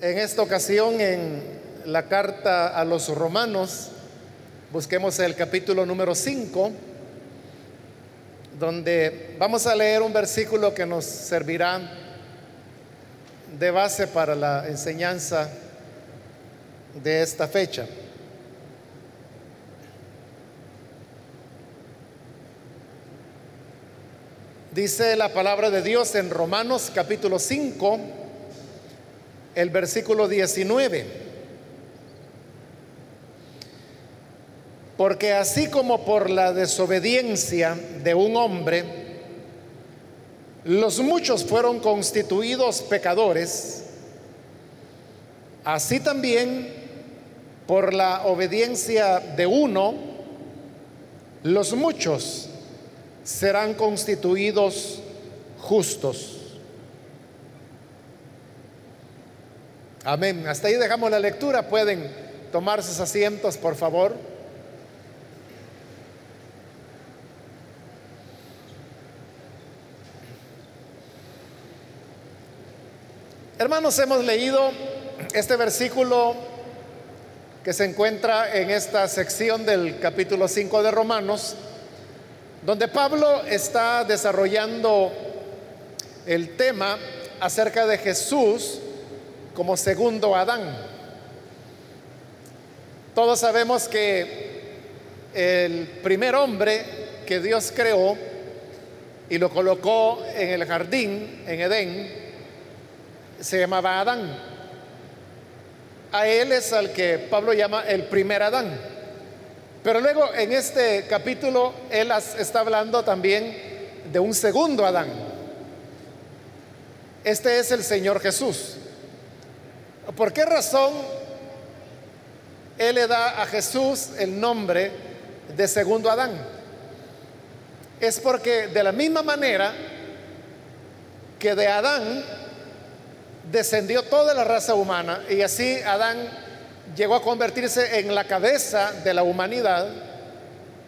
En esta ocasión, en la carta a los romanos, busquemos el capítulo número 5, donde vamos a leer un versículo que nos servirá de base para la enseñanza de esta fecha. Dice la palabra de Dios en Romanos capítulo 5, el versículo 19. Porque así como por la desobediencia de un hombre, los muchos fueron constituidos pecadores, así también por la obediencia de uno, los muchos serán constituidos justos. Amén. Hasta ahí dejamos la lectura. Pueden tomar sus asientos, por favor. Hermanos, hemos leído este versículo que se encuentra en esta sección del capítulo 5 de Romanos, donde Pablo está desarrollando el tema acerca de Jesús como segundo Adán. Todos sabemos que el primer hombre que Dios creó y lo colocó en el jardín, en Edén, se llamaba Adán. A él es al que Pablo llama el primer Adán. Pero luego en este capítulo él está hablando también de un segundo Adán. Este es el Señor Jesús. ¿Por qué razón Él le da a Jesús el nombre de segundo Adán? Es porque de la misma manera que de Adán descendió toda la raza humana y así Adán llegó a convertirse en la cabeza de la humanidad,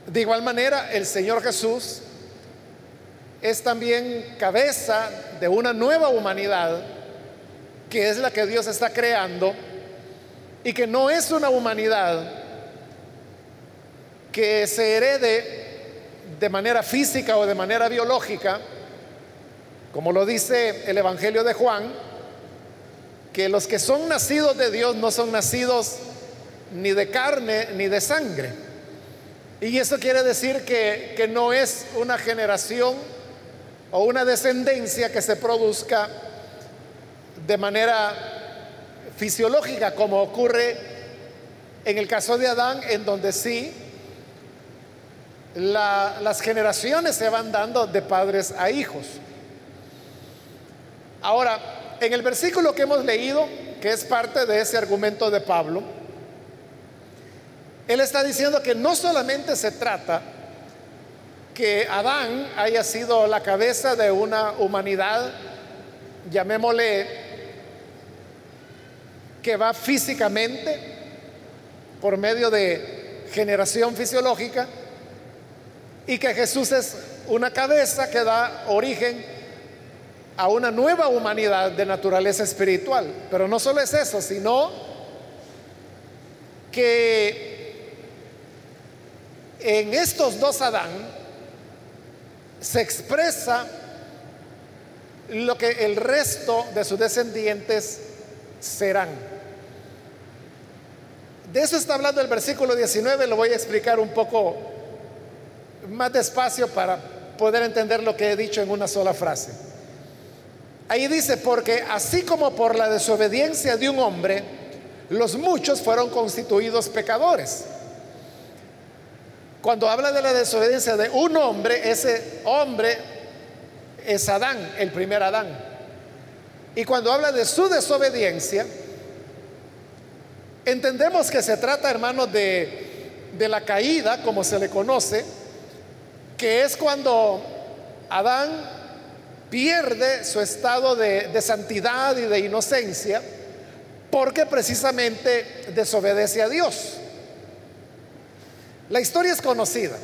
de igual manera el Señor Jesús es también cabeza de una nueva humanidad que es la que Dios está creando y que no es una humanidad que se herede de manera física o de manera biológica, como lo dice el Evangelio de Juan, que los que son nacidos de Dios no son nacidos ni de carne ni de sangre. Y eso quiere decir que, que no es una generación o una descendencia que se produzca de manera fisiológica, como ocurre en el caso de Adán, en donde sí las generaciones se van dando de padres a hijos. Ahora, en el versículo que hemos leído, que es parte de ese argumento de Pablo, él está diciendo que no solamente se trata que Adán haya sido la cabeza de una humanidad, llamémosle que va físicamente por medio de generación fisiológica y que Jesús es una cabeza que da origen a una nueva humanidad de naturaleza espiritual. Pero no solo es eso, sino que en estos dos Adán se expresa lo que el resto de sus descendientes serán. De eso está hablando el versículo 19, lo voy a explicar un poco más despacio para poder entender lo que he dicho en una sola frase. Ahí dice, porque así como por la desobediencia de un hombre, los muchos fueron constituidos pecadores. Cuando habla de la desobediencia de un hombre, ese hombre es Adán, el primer Adán. Y cuando habla de su desobediencia, entendemos que se trata, hermanos, de, de la caída, como se le conoce, que es cuando Adán pierde su estado de, de, santidad y de inocencia porque precisamente desobedece a Dios. La historia es conocida.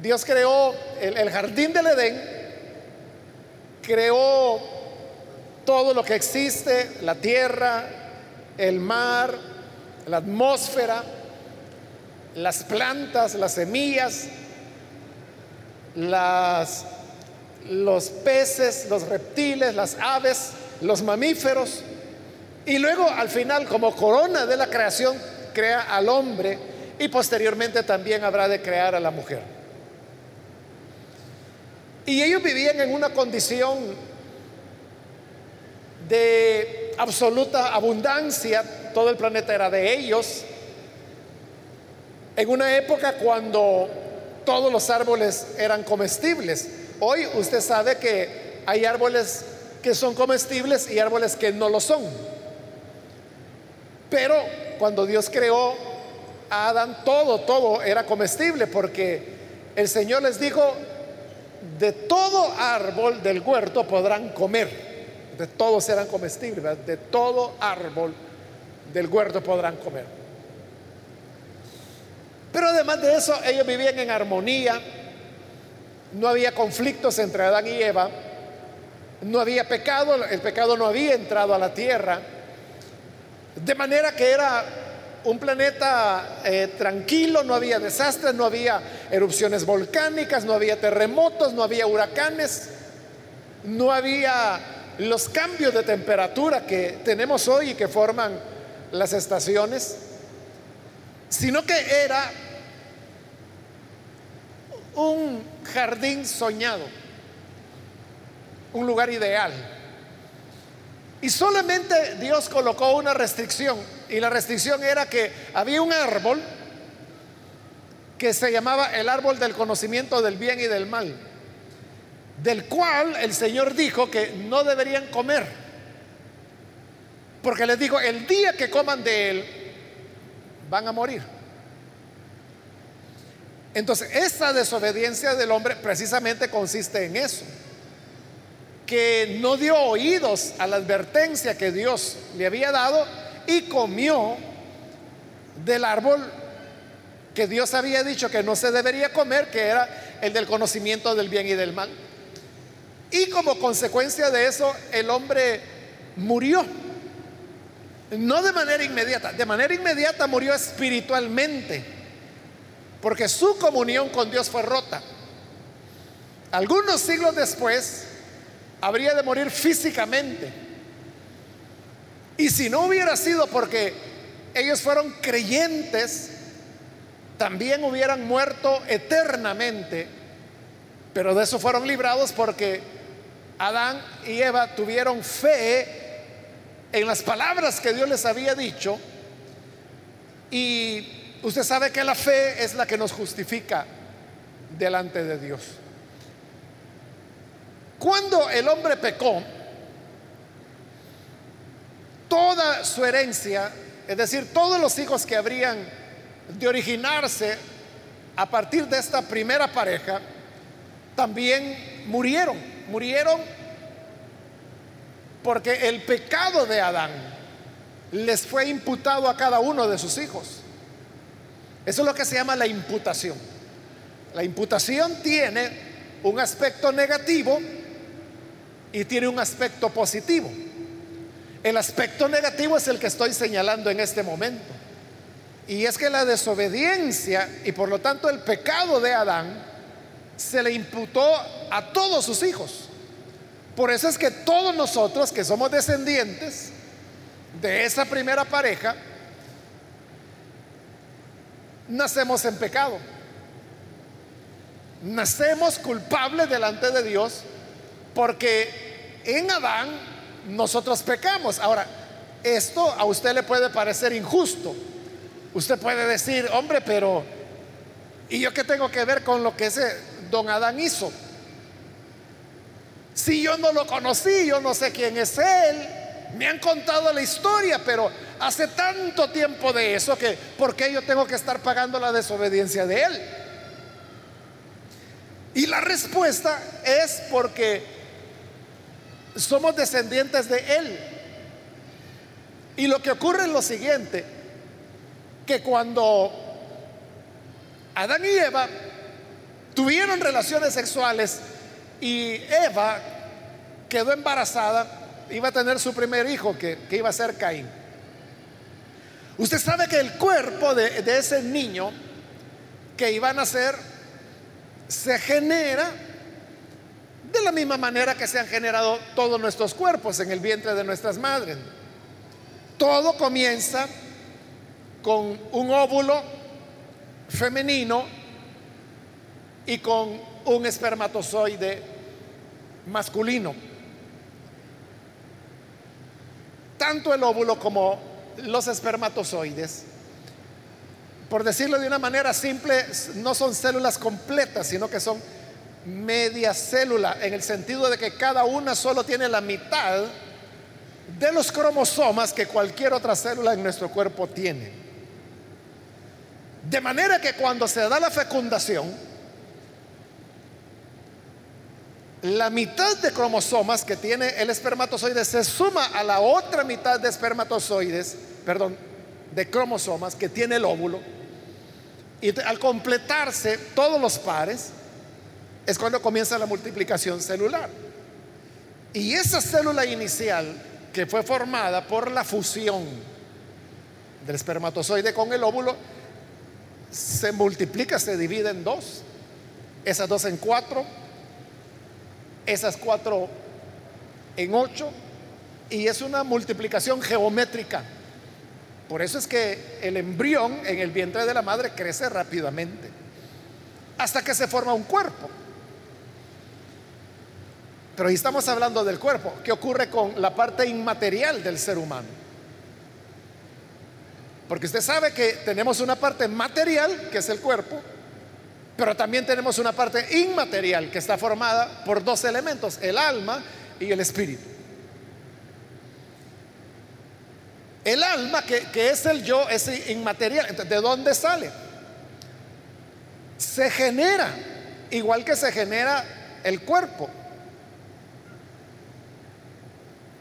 Dios creó el, el jardín del Edén, creó todo lo que existe, la tierra, el mar, la atmósfera, las plantas, las semillas, las, los peces, los reptiles, las aves, los mamíferos. Y luego al final, como corona de la creación, crea al hombre y posteriormente también habrá de crear a la mujer. Y ellos vivían en una condición de absoluta abundancia, todo el planeta era de ellos, en una época cuando todos los árboles eran comestibles. Hoy usted sabe que hay árboles que son comestibles y árboles que no lo son. Pero cuando Dios creó a Adán, todo, todo era comestible porque el Señor les dijo, de todo árbol del huerto podrán comer, de todos eran comestibles, de todo árbol del huerto podrán comer. Pero además de eso, ellos vivían en armonía, no había conflictos entre Adán y Eva, no había pecado, el pecado no había entrado a la tierra, de manera que era un planeta eh, tranquilo, no había desastres, no había erupciones volcánicas, no había terremotos, no había huracanes, no había los cambios de temperatura que tenemos hoy y que forman las estaciones, sino que era un jardín soñado, un lugar ideal. Y solamente Dios colocó una restricción, y la restricción era que había un árbol que se llamaba el árbol del conocimiento del bien y del mal, del cual el Señor dijo que no deberían comer, porque les dijo, el día que coman de él, van a morir. Entonces, esa desobediencia del hombre precisamente consiste en eso que no dio oídos a la advertencia que Dios le había dado y comió del árbol que Dios había dicho que no se debería comer, que era el del conocimiento del bien y del mal. Y como consecuencia de eso, el hombre murió. No de manera inmediata, de manera inmediata murió espiritualmente, porque su comunión con Dios fue rota. Algunos siglos después, habría de morir físicamente. Y si no hubiera sido porque ellos fueron creyentes, también hubieran muerto eternamente. Pero de eso fueron librados porque Adán y Eva tuvieron fe en las palabras que Dios les había dicho. Y usted sabe que la fe es la que nos justifica delante de Dios. Cuando el hombre pecó, toda su herencia, es decir, todos los hijos que habrían de originarse a partir de esta primera pareja, también murieron. Murieron porque el pecado de Adán les fue imputado a cada uno de sus hijos. Eso es lo que se llama la imputación. La imputación tiene un aspecto negativo y tiene un aspecto positivo. El aspecto negativo es el que estoy señalando en este momento. Y es que la desobediencia y por lo tanto el pecado de Adán se le imputó a todos sus hijos. Por eso es que todos nosotros que somos descendientes de esa primera pareja, nacemos en pecado. Nacemos culpables delante de Dios porque en Adán nosotros pecamos. Ahora, esto a usted le puede parecer injusto. Usted puede decir, hombre, pero ¿y yo qué tengo que ver con lo que ese don Adán hizo? Si yo no lo conocí, yo no sé quién es él. Me han contado la historia, pero hace tanto tiempo de eso que ¿por qué yo tengo que estar pagando la desobediencia de él? Y la respuesta es porque somos descendientes de Él. Y lo que ocurre es lo siguiente, que cuando Adán y Eva tuvieron relaciones sexuales y Eva quedó embarazada, iba a tener su primer hijo, que, iba a ser Caín. Usted sabe que el cuerpo de, de ese niño que iba a nacer se genera de la misma manera que se han generado todos nuestros cuerpos en el vientre de nuestras madres. Todo comienza con un óvulo femenino y con un espermatozoide masculino. Tanto el óvulo como los espermatozoides, por decirlo de una manera simple, no son células completas, sino que son media célula, en el sentido de que cada una solo tiene la mitad de los cromosomas que cualquier otra célula en nuestro cuerpo tiene. De manera que cuando se da la fecundación, la mitad de cromosomas que tiene el espermatozoide se suma a la otra mitad de espermatozoides, perdón, de cromosomas que tiene el óvulo. Y al completarse todos los pares, es cuando comienza la multiplicación celular. Y esa célula inicial que fue formada por la fusión del espermatozoide con el óvulo, se multiplica, se divide en dos. Esas dos en cuatro, esas cuatro en ocho, y es una multiplicación geométrica. Por eso es que el embrión en el vientre de la madre crece rápidamente, hasta que se forma un cuerpo. Pero ahí estamos hablando del cuerpo. ¿Qué ocurre con la parte inmaterial del ser humano? Porque usted sabe que tenemos una parte material, que es el cuerpo, pero también tenemos una parte inmaterial, que está formada por dos elementos, el alma y el espíritu. El alma, que, que es el yo, es inmaterial. ¿De dónde sale? Se genera, igual que se genera el cuerpo.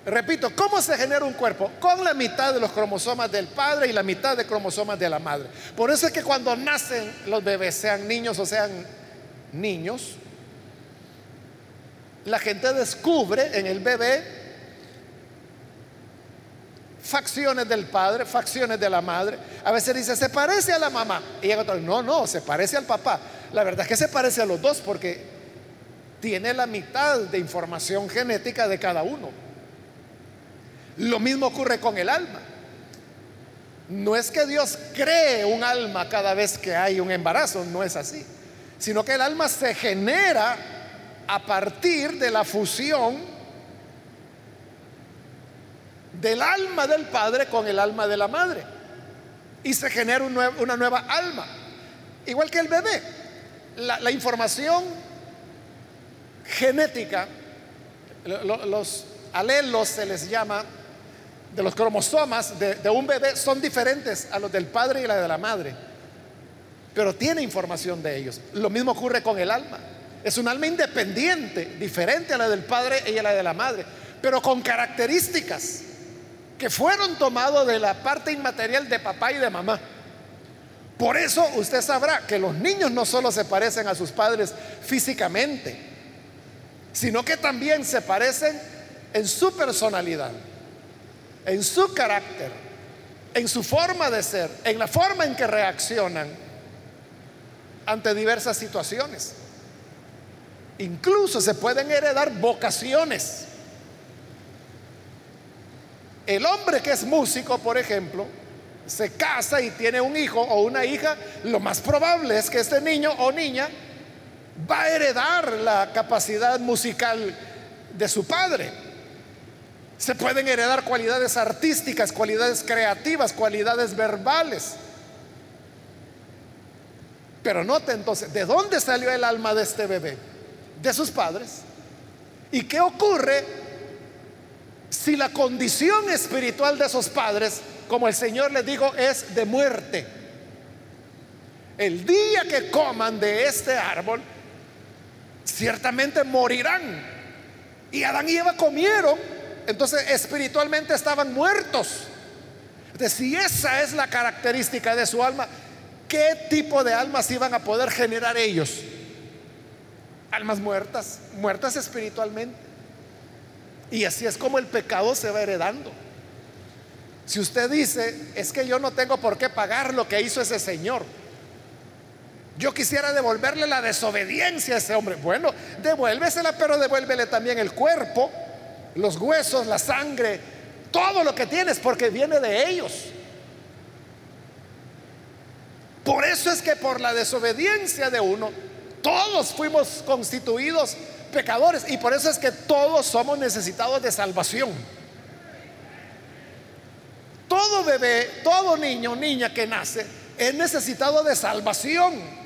Repito, ¿cómo se genera un cuerpo? Con la mitad de los cromosomas del padre y la mitad de cromosomas de la madre. Por eso es que cuando nacen los bebés, sean niños o sean niños, la gente descubre en el bebé facciones del padre, facciones de la madre. A veces dice, se parece a la mamá. Y otro, no, no, se parece al papá. La verdad es que se parece a los dos porque tiene la mitad de información genética de cada uno. Lo mismo ocurre con el alma. No es que Dios cree un alma cada vez que hay un embarazo, no es así, sino que el alma se genera a partir de la fusión del alma del padre con el alma de la madre. Y se genera una nueva alma. Igual que el bebé. La, información genética, los alelos se les llama, de los cromosomas de, un bebé son diferentes a los del padre y la de la madre, pero tiene información de ellos. Lo mismo ocurre con el alma. Es un alma independiente, diferente a la del padre y a la de la madre, pero con características que fueron tomados de la parte inmaterial de papá y de mamá. Por eso usted sabrá que los niños no solo se parecen a sus padres físicamente, sino que también se parecen en su personalidad en su carácter, en su forma de ser, en la forma en que reaccionan ante diversas situaciones. Incluso se pueden heredar vocaciones. El hombre que es músico, por ejemplo, se casa y tiene un hijo o una hija, lo más probable es que este niño o niña va a heredar la capacidad musical de su padre. Se pueden heredar cualidades artísticas, cualidades creativas, cualidades verbales. Pero note entonces, ¿de dónde salió el alma de este bebé? De sus padres. ¿Y qué ocurre si la condición espiritual de esos padres, como el Señor les dijo, es de muerte? El día que coman de este árbol, ciertamente morirán. Y Adán y Eva comieron entonces espiritualmente estaban muertos. Entonces, si esa es la característica de su alma, ¿qué tipo de almas iban a poder generar ellos? Almas muertas, muertas espiritualmente. Y así es como el pecado se va heredando. Si usted dice, es que yo no tengo por qué pagar lo que hizo ese señor, yo quisiera devolverle la desobediencia a ese hombre. Bueno, devuélvesela, pero devuélvele también el cuerpo, los huesos, la sangre, todo lo que tienes, porque viene de ellos. Por eso es que por la desobediencia de uno, todos fuimos constituidos pecadores y por eso es que todos somos necesitados de salvación. Todo bebé, todo niño, niña que nace es necesitado de salvación.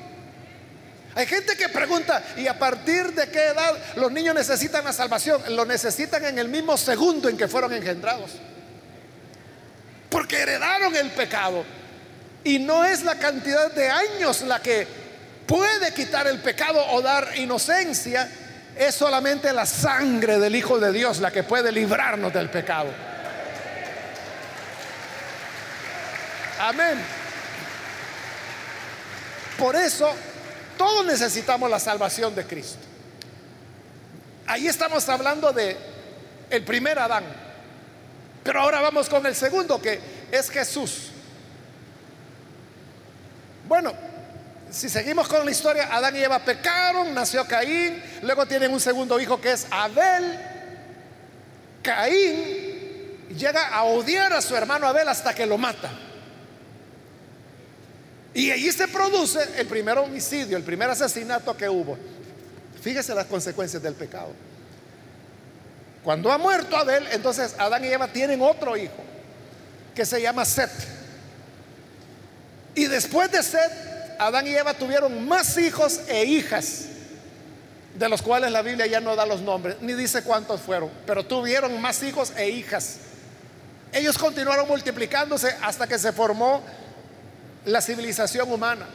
Hay gente que pregunta, ¿y a partir de qué edad los niños necesitan la salvación? Lo necesitan en el mismo segundo en que fueron engendrados. Porque heredaron el pecado. Y no es la cantidad de años la que puede quitar el pecado o dar inocencia. Es solamente la sangre del Hijo de Dios la que puede librarnos del pecado. Amén. Por eso todos necesitamos la salvación de Cristo. Ahí estamos hablando de el primer Adán. Pero ahora vamos con el segundo que es Jesús. Bueno, si seguimos con la historia, Adán y Eva pecaron, nació Caín, luego tienen un segundo hijo que es Abel. Caín llega a odiar a su hermano Abel hasta que lo mata. Y allí se produce el primer homicidio, el primer asesinato que hubo. Fíjese las consecuencias del pecado. Cuando ha muerto Abel, entonces Adán y Eva tienen otro hijo que se llama Set. Y después de Set, Adán y Eva tuvieron más hijos e hijas, de los cuales la Biblia ya no da los nombres, ni dice cuántos fueron, pero tuvieron más hijos e hijas. Ellos continuaron multiplicándose hasta que se formó la civilización humana.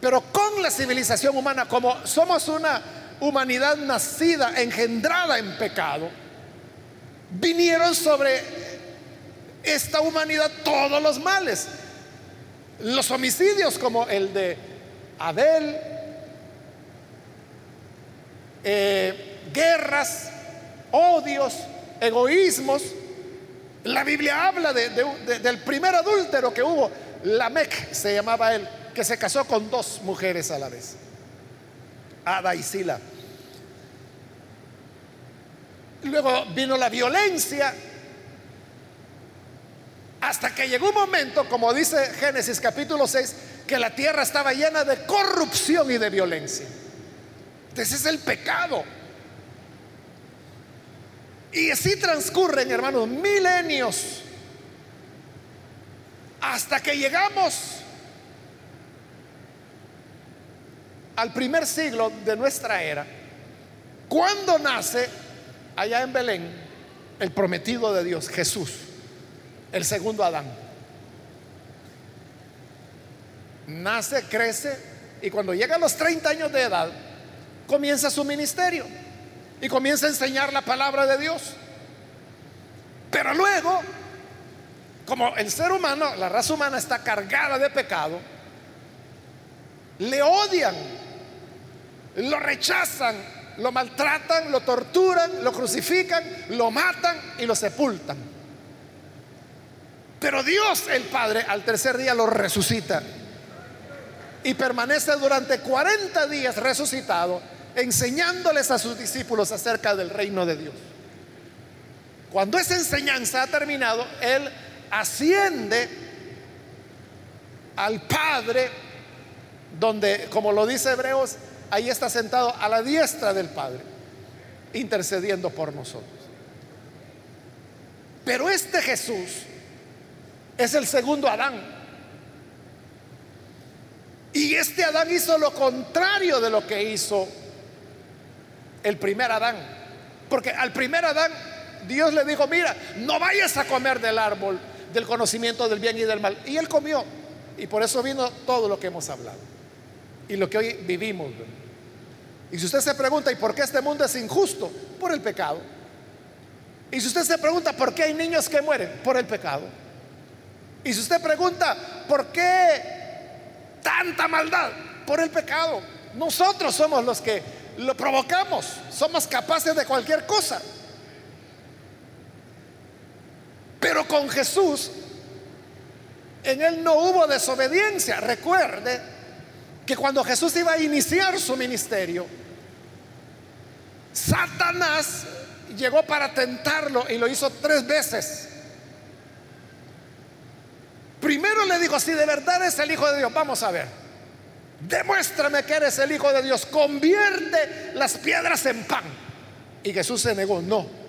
Pero con la civilización humana, como somos una humanidad nacida, engendrada en pecado, vinieron sobre esta humanidad todos los males. Los homicidios como el de Abel, eh, guerras, odios, egoísmos. La Biblia habla del primer adúltero que hubo Lamec se llamaba él, que se casó con dos mujeres a la vez, Ada y Sila. Luego vino la violencia, hasta que llegó un momento, como dice Génesis capítulo 6, que la tierra estaba llena de corrupción y de violencia. Ese es el pecado. Y así transcurren, hermanos, milenios hasta que llegamos al primer siglo de nuestra era, cuando nace allá en Belén el prometido de Dios, Jesús, el segundo Adán. Nace, crece y cuando llega a los 30 años de edad, comienza su ministerio y comienza a enseñar la palabra de Dios. Pero luego como el ser humano, la raza humana está cargada de pecado, le odian, lo rechazan, lo maltratan, lo torturan, lo crucifican, lo matan y lo sepultan. Pero Dios el Padre al tercer día lo resucita y permanece durante 40 días resucitado enseñándoles a sus discípulos acerca del reino de Dios. Cuando esa enseñanza ha terminado, Él asciende al Padre, donde, como lo dice Hebreos, ahí está sentado a la diestra del Padre, intercediendo por nosotros. Pero este Jesús es el segundo Adán. Y este Adán hizo lo contrario de lo que hizo el primer Adán. Porque al primer Adán Dios le dijo, mira, no vayas a comer del árbol del conocimiento del bien y del mal. Y él comió. Y por eso vino todo lo que hemos hablado. Y lo que hoy vivimos. Y si usted se pregunta, ¿y por qué este mundo es injusto? Por el pecado. Y si usted se pregunta, ¿por qué hay niños que mueren? Por el pecado. Y si usted pregunta, ¿por qué tanta maldad? Por el pecado. Nosotros somos los que lo provocamos. Somos capaces de cualquier cosa. Pero con Jesús, en él no hubo desobediencia. Recuerde que cuando Jesús iba a iniciar su ministerio, Satanás llegó para tentarlo y lo hizo tres veces. Primero le dijo, si de verdad es el Hijo de Dios, vamos a ver, demuéstrame que eres el Hijo de Dios, convierte las piedras en pan. Y Jesús se negó, no,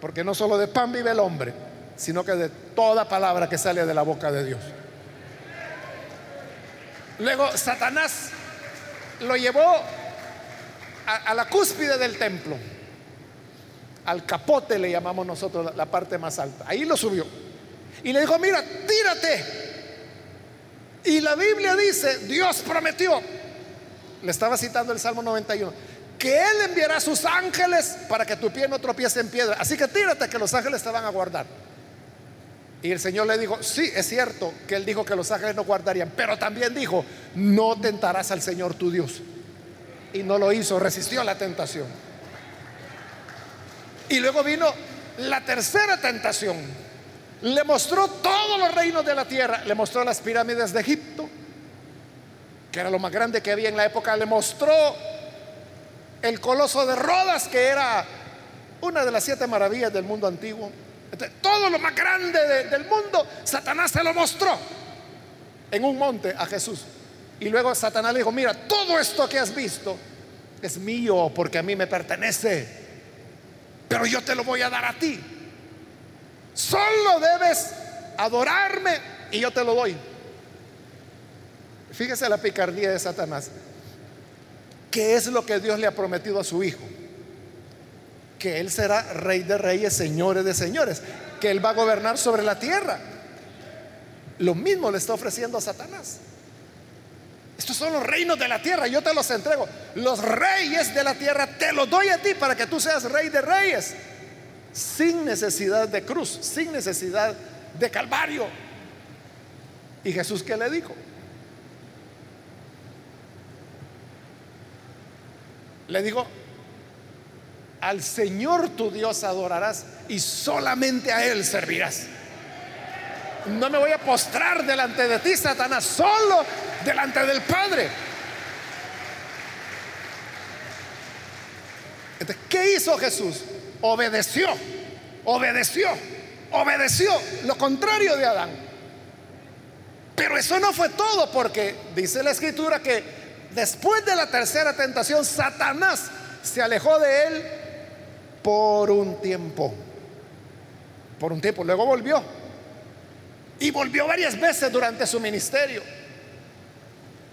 porque no solo de pan vive el hombre, sino que de toda palabra que sale de la boca de Dios. Luego Satanás lo llevó a, la cúspide del templo, al capote le llamamos nosotros la parte más alta. Ahí lo subió. Y le dijo, mira, tírate. Y la Biblia dice, Dios prometió, le estaba citando el Salmo 91, que Él enviará a sus ángeles para que tu pie no tropiece en piedra. Así que tírate que los ángeles te van a guardar. Y el Señor le dijo, sí, es cierto que Él dijo que los ángeles no guardarían, pero también dijo, no tentarás al Señor tu Dios. Y no lo hizo, resistió la tentación. Y luego vino la tercera tentación. Le mostró todos los reinos de la tierra. Le mostró las pirámides de Egipto, que era lo más grande que había en la época. Le mostró el coloso de Rodas, que era una de las siete maravillas del mundo antiguo. todo lo más grande del mundo, Satanás se lo mostró en un monte a Jesús. Y luego Satanás le dijo, mira, todo esto que has visto es mío porque a mí me pertenece, pero yo te lo voy a dar a ti. Solo debes adorarme y yo te lo doy. Fíjese la picardía de Satanás. ¿Qué es lo que Dios le ha prometido a su hijo? Que Él será rey de reyes, señores de señores, que Él va a gobernar sobre la tierra. Lo mismo le está ofreciendo a Satanás. Estos son los reinos de la tierra, yo te los entrego. Los reyes de la tierra te los doy a ti para que tú seas rey de reyes. Sin necesidad de cruz, sin necesidad de calvario. ¿Y Jesús qué le dijo? Le dijo, al Señor tu Dios adorarás y solamente a Él servirás. No me voy a postrar delante de ti, Satanás, solo delante del Padre. ¿qué hizo Jesús? Obedeció, obedeció, obedeció, lo contrario de Adán. Pero eso no fue todo, porque dice la escritura que después de la tercera tentación, Satanás se alejó de él por un tiempo. Por un tiempo, luego volvió. Y volvió varias veces durante su ministerio.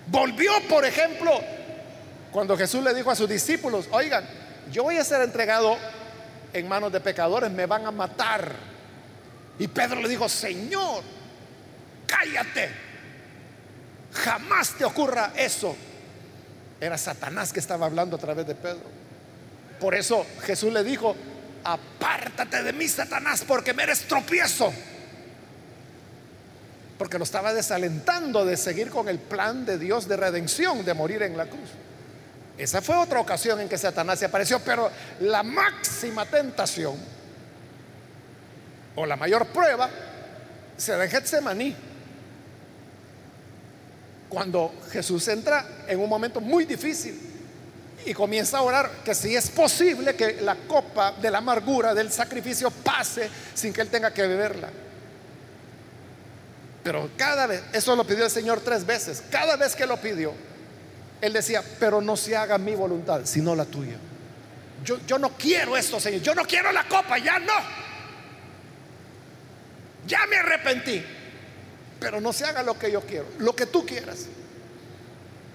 Volvió, por ejemplo, cuando Jesús le dijo a sus discípulos, oigan, yo voy a ser entregado en manos de pecadores, me van a matar. Y Pedro le dijo, Señor, cállate, jamás te ocurra eso. Era Satanás que estaba hablando a través de Pedro. Por eso Jesús le dijo, apártate de mí, Satanás, porque me eres tropiezo porque lo estaba desalentando de seguir con el plan de Dios de redención, de morir en la cruz. Esa fue otra ocasión en que Satanás se apareció, pero la máxima tentación o la mayor prueba se da en Getsemaní. Cuando Jesús entra en un momento muy difícil y comienza a orar que si es posible que la copa de la amargura del sacrificio pase sin que él tenga que beberla. Pero cada vez, eso lo pidió el Señor tres veces, cada vez que lo pidió, Él decía, pero no se haga mi voluntad, sino la tuya. Yo, yo no quiero esto, Señor, yo no quiero la copa, ya no. Ya me arrepentí, pero no se haga lo que yo quiero, lo que tú quieras.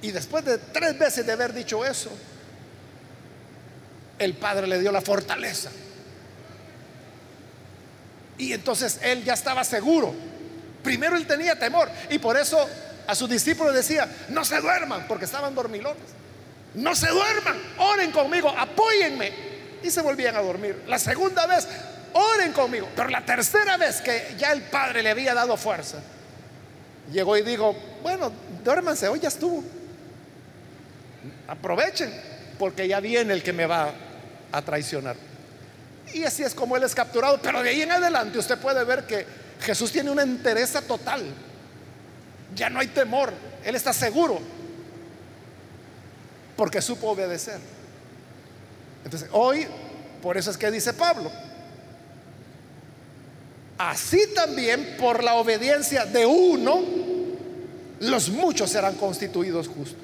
Y después de tres veces de haber dicho eso, el Padre le dio la fortaleza. Y entonces él ya estaba seguro Primero él tenía temor y por eso a sus discípulos decía, no se duerman, porque estaban dormilones. No se duerman, oren conmigo, apóyenme. Y se volvían a dormir. La segunda vez, oren conmigo. Pero la tercera vez que ya el Padre le había dado fuerza, llegó y dijo, bueno, duérmanse, hoy ya estuvo. Aprovechen, porque ya viene el que me va a traicionar. Y así es como Él es capturado. Pero de ahí en adelante usted puede ver que Jesús tiene una entereza total. Ya no hay temor. Él está seguro. Porque supo obedecer. Entonces, hoy, por eso es que dice Pablo, así también por la obediencia de uno, los muchos serán constituidos justos.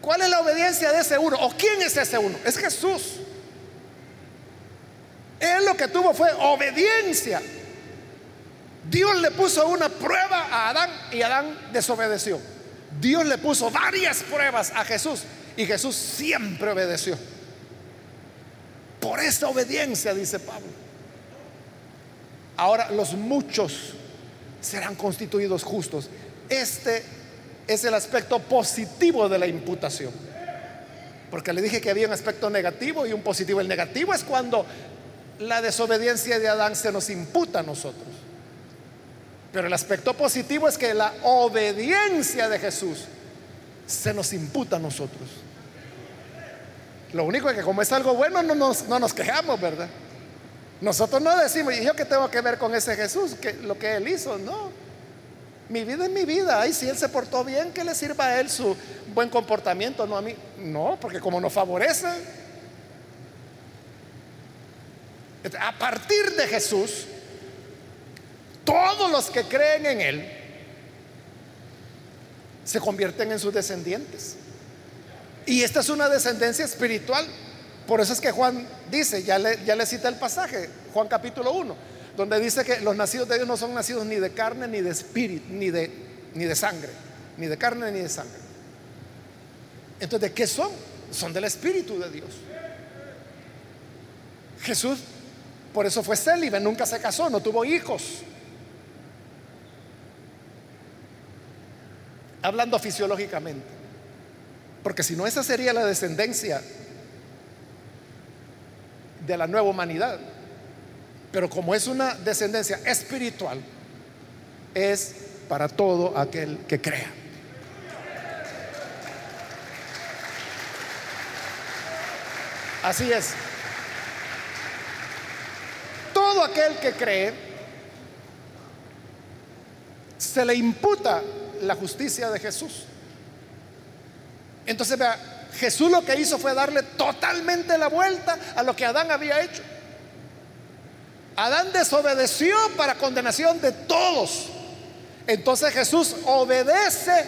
¿Cuál es la obediencia de ese uno? ¿O quién es ese uno? Es Jesús. Él lo que tuvo fue obediencia. Dios le puso una prueba a Adán y Adán desobedeció. Dios le puso varias pruebas a Jesús y Jesús siempre obedeció. Por esa obediencia, dice Pablo. Ahora los muchos serán constituidos justos. Este es el aspecto positivo de la imputación. Porque le dije que había un aspecto negativo y un positivo. El negativo es cuando la desobediencia de Adán se nos imputa a nosotros. Pero el aspecto positivo es que la obediencia de Jesús se nos imputa a nosotros. Lo único es que como es algo bueno no nos, no nos quejamos, ¿verdad? Nosotros no decimos, ¿y yo qué tengo que ver con ese Jesús? Lo que él hizo, no. Mi vida es mi vida. Ay, si él se portó bien, que le sirva a él su buen comportamiento, no a mí. No, porque como nos favorece. A partir de Jesús, todos los que creen en Él se convierten en sus descendientes. Y esta es una descendencia espiritual. Por eso es que Juan dice, ya le, cita el pasaje, Juan capítulo 1, donde dice que los nacidos de Dios no son nacidos ni de carne, ni de espíritu, ni de, ni de sangre, ni de carne, ni de sangre. Entonces, ¿de qué son? Son del Espíritu de Dios. Jesús, por eso fue célibe, nunca se casó, no tuvo hijos. hablando fisiológicamente. Porque si no, esa sería la descendencia de la nueva humanidad. Pero como es una descendencia espiritual, es para todo aquel que crea. Así es. Todo aquel que cree se le imputa la justicia de Jesús. Entonces, vea, Jesús lo que hizo fue darle totalmente la vuelta a lo que Adán había hecho. Adán desobedeció para condenación de todos. Entonces Jesús obedece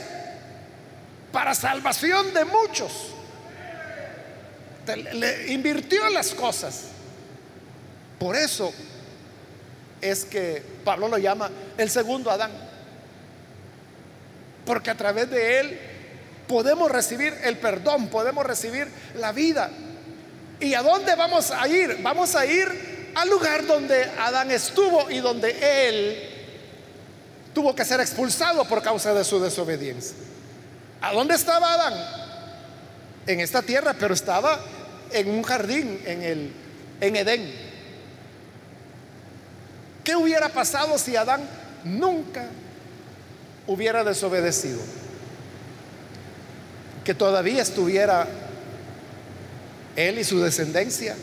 para salvación de muchos. Le invirtió las cosas. Por eso es que Pablo lo llama el segundo Adán porque a través de Él podemos recibir el perdón, podemos recibir la vida. ¿Y a dónde vamos a ir? Vamos a ir al lugar donde Adán estuvo y donde Él tuvo que ser expulsado por causa de su desobediencia. ¿A dónde estaba Adán? En esta tierra, pero estaba en un jardín, en, el, en Edén. ¿Qué hubiera pasado si Adán nunca hubiera desobedecido, que todavía estuviera él y su descendencia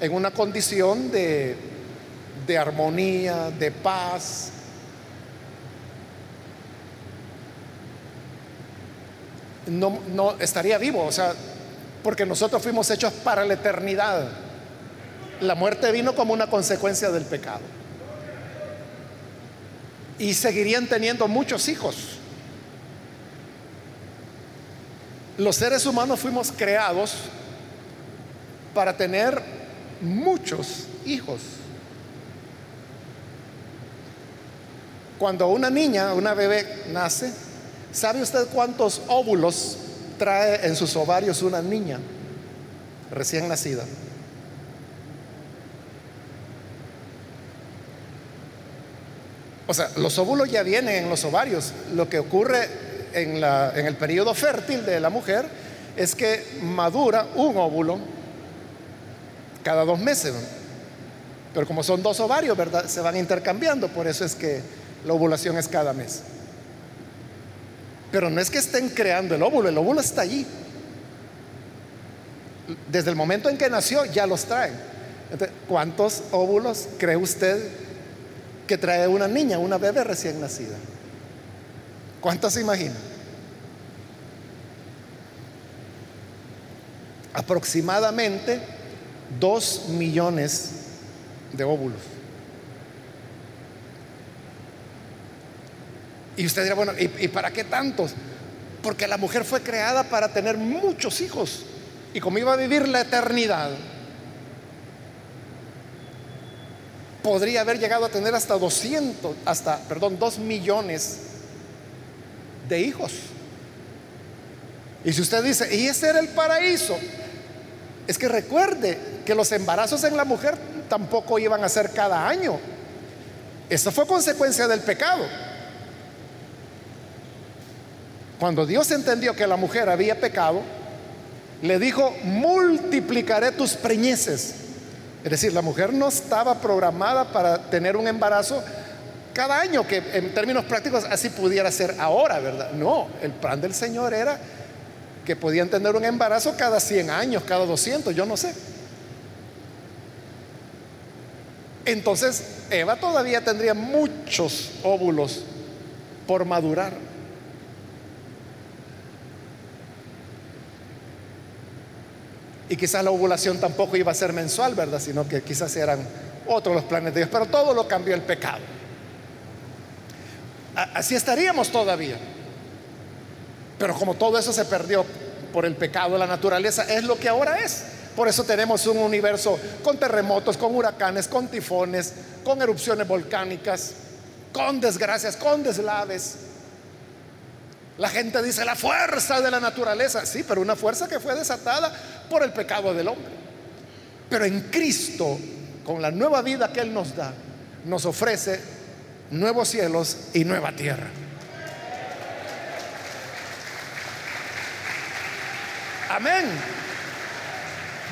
en una condición de, de armonía, de paz. No, no estaría vivo, o sea, porque nosotros fuimos hechos para la eternidad. La muerte vino como una consecuencia del pecado y seguirían teniendo muchos hijos. Los seres humanos fuimos creados para tener muchos hijos. Cuando una niña, una bebé nace, ¿sabe usted cuántos óvulos trae en sus ovarios una niña recién nacida? O sea, los óvulos ya vienen en los ovarios. Lo que ocurre en, el periodo fértil de la mujer es que madura un óvulo cada dos meses. Pero como son dos ovarios, ¿verdad? Se van intercambiando, por eso es que la ovulación es cada mes. Pero no es que estén creando el óvulo, el óvulo está allí. Desde el momento en que nació ya los traen. ¿Cuántos óvulos cree usted que trae una niña, una bebé recién nacida? ¿Cuántos se imagina? Aproximadamente dos millones de óvulos. Y usted dirá, bueno, ¿y, ¿y, para qué tantos? Porque la mujer fue creada para tener muchos hijos. Y como iba a vivir la eternidad, podría haber llegado a tener hasta 200, hasta, perdón, 2 millones de hijos. Y si usted dice, y ese era el paraíso, es que recuerde que los embarazos en la mujer tampoco iban a ser cada año. Eso fue consecuencia del pecado. Cuando Dios entendió que la mujer había pecado, le dijo, multiplicaré tus preñeces. Es decir, la mujer no estaba programada para tener un embarazo cada año, que en términos prácticos así pudiera ser ahora, ¿verdad? No, el plan del Señor era que podían tener un embarazo cada 100 años, cada 200, yo no sé. Entonces, Eva todavía tendría muchos óvulos por madurar. Y quizás la ovulación tampoco iba a ser mensual, ¿verdad? Sino que quizás eran otros los planes de Dios. Pero todo lo cambió el pecado. Así estaríamos todavía. Pero como todo eso se perdió por el pecado de la naturaleza, es lo que ahora es. Por eso tenemos un universo con terremotos, con huracanes, con tifones, con erupciones volcánicas, con desgracias, con deslaves. La gente dice la fuerza de la naturaleza, sí, pero una fuerza que fue desatada por el pecado del hombre. Pero en Cristo, con la nueva vida que Él nos da, nos ofrece nuevos cielos y nueva tierra. Amén.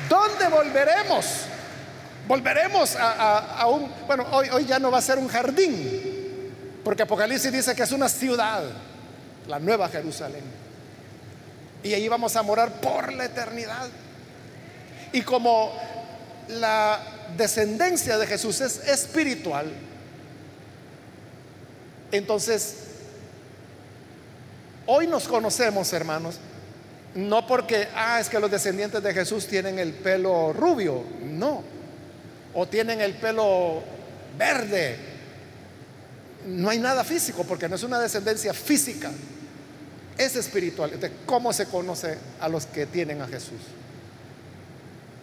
¿Dónde volveremos? Volveremos a, un, bueno, hoy, hoy ya no va a ser un jardín, porque Apocalipsis dice que es una ciudad la nueva Jerusalén. Y ahí vamos a morar por la eternidad. Y como la descendencia de Jesús es espiritual, entonces hoy nos conocemos, hermanos, no porque, ah, es que los descendientes de Jesús tienen el pelo rubio, no, o tienen el pelo verde. No hay nada físico porque no es una descendencia física es espiritual. ¿cómo se conoce a los que tienen a Jesús?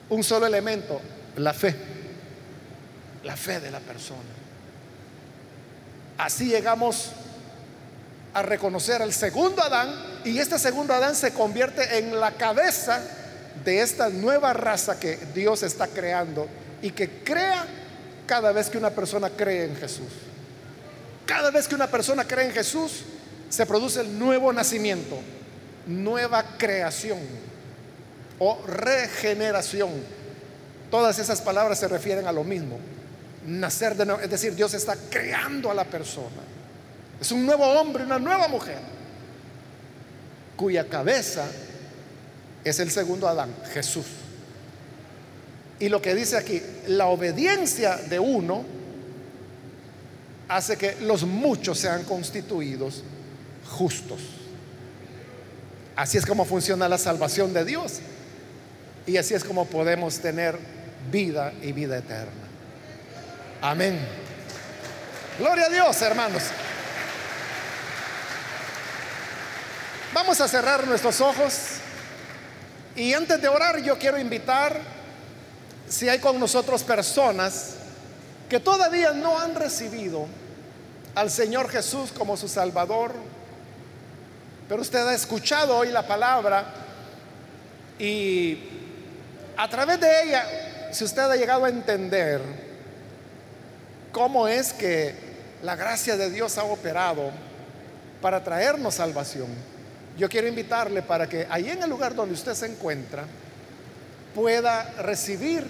Un solo elemento, la fe. La fe de la persona. Así llegamos a reconocer al segundo Adán y este segundo Adán se convierte en la cabeza de esta nueva raza que Dios está creando y que crea cada vez que una persona cree en Jesús. Cada vez que una persona cree en Jesús, se produce el nuevo nacimiento, nueva creación o regeneración. Todas esas palabras se refieren a lo mismo. Nacer de nuevo, es decir, Dios está creando a la persona. Es un nuevo hombre, una nueva mujer, cuya cabeza es el segundo Adán, Jesús. Y lo que dice aquí, la obediencia de uno hace que los muchos sean constituidos justos. Así es como funciona la salvación de Dios. Y así es como podemos tener vida y vida eterna. Amén. Gloria a Dios, hermanos. Vamos a cerrar nuestros ojos. Y antes de orar, yo quiero invitar, si hay con nosotros personas que todavía no han recibido al Señor Jesús como su Salvador, pero usted ha escuchado hoy la palabra y a través de ella, si usted ha llegado a entender cómo es que la gracia de Dios ha operado para traernos salvación, yo quiero invitarle para que ahí en el lugar donde usted se encuentra pueda recibir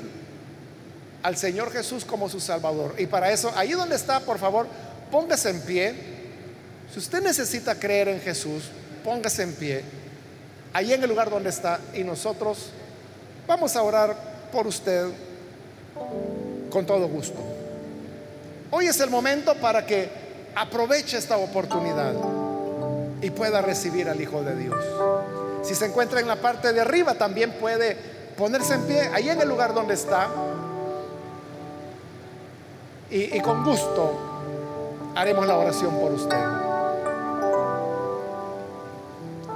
al Señor Jesús como su Salvador. Y para eso, ahí donde está, por favor, póngase en pie. Si usted necesita creer en Jesús, póngase en pie, ahí en el lugar donde está, y nosotros vamos a orar por usted con todo gusto. Hoy es el momento para que aproveche esta oportunidad y pueda recibir al Hijo de Dios. Si se encuentra en la parte de arriba, también puede ponerse en pie, ahí en el lugar donde está. Y, y con gusto haremos la oración por usted.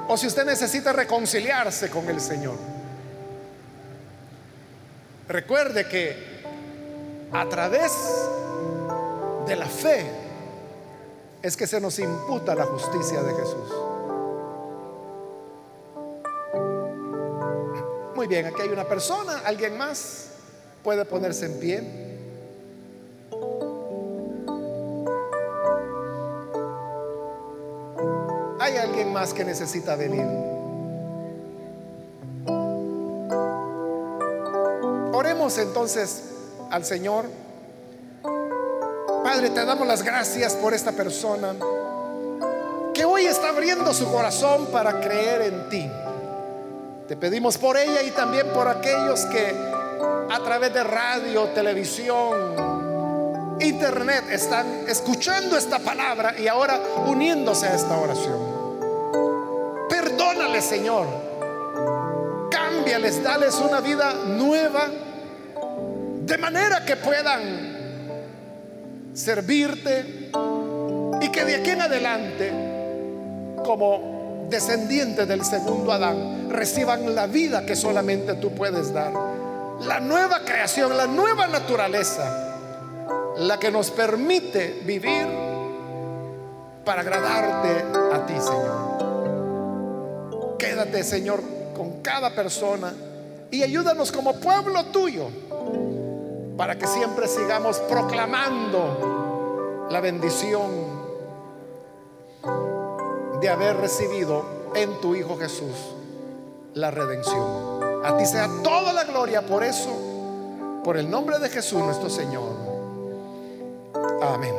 O si usted necesita reconciliarse con el Señor. Recuerde que a través de la fe es que se nos imputa la justicia de Jesús. Muy bien, aquí hay una persona, alguien más puede ponerse en pie. Hay alguien más que necesita venir. Oremos entonces al Señor. Padre, te damos las gracias por esta persona que hoy está abriendo su corazón para creer en ti. Te pedimos por ella y también por aquellos que a través de radio, televisión, internet están escuchando esta palabra y ahora uniéndose a esta oración. Perdónale, Señor. Cámbiales, dales una vida nueva de manera que puedan servirte y que de aquí en adelante, como descendientes del segundo Adán, reciban la vida que solamente tú puedes dar. La nueva creación, la nueva naturaleza, la que nos permite vivir para agradarte a ti, Señor. Quédate, Señor, con cada persona y ayúdanos como pueblo tuyo para que siempre sigamos proclamando la bendición de haber recibido en tu Hijo Jesús la redención. A ti sea toda la gloria por eso, por el nombre de Jesús nuestro Señor. Amén.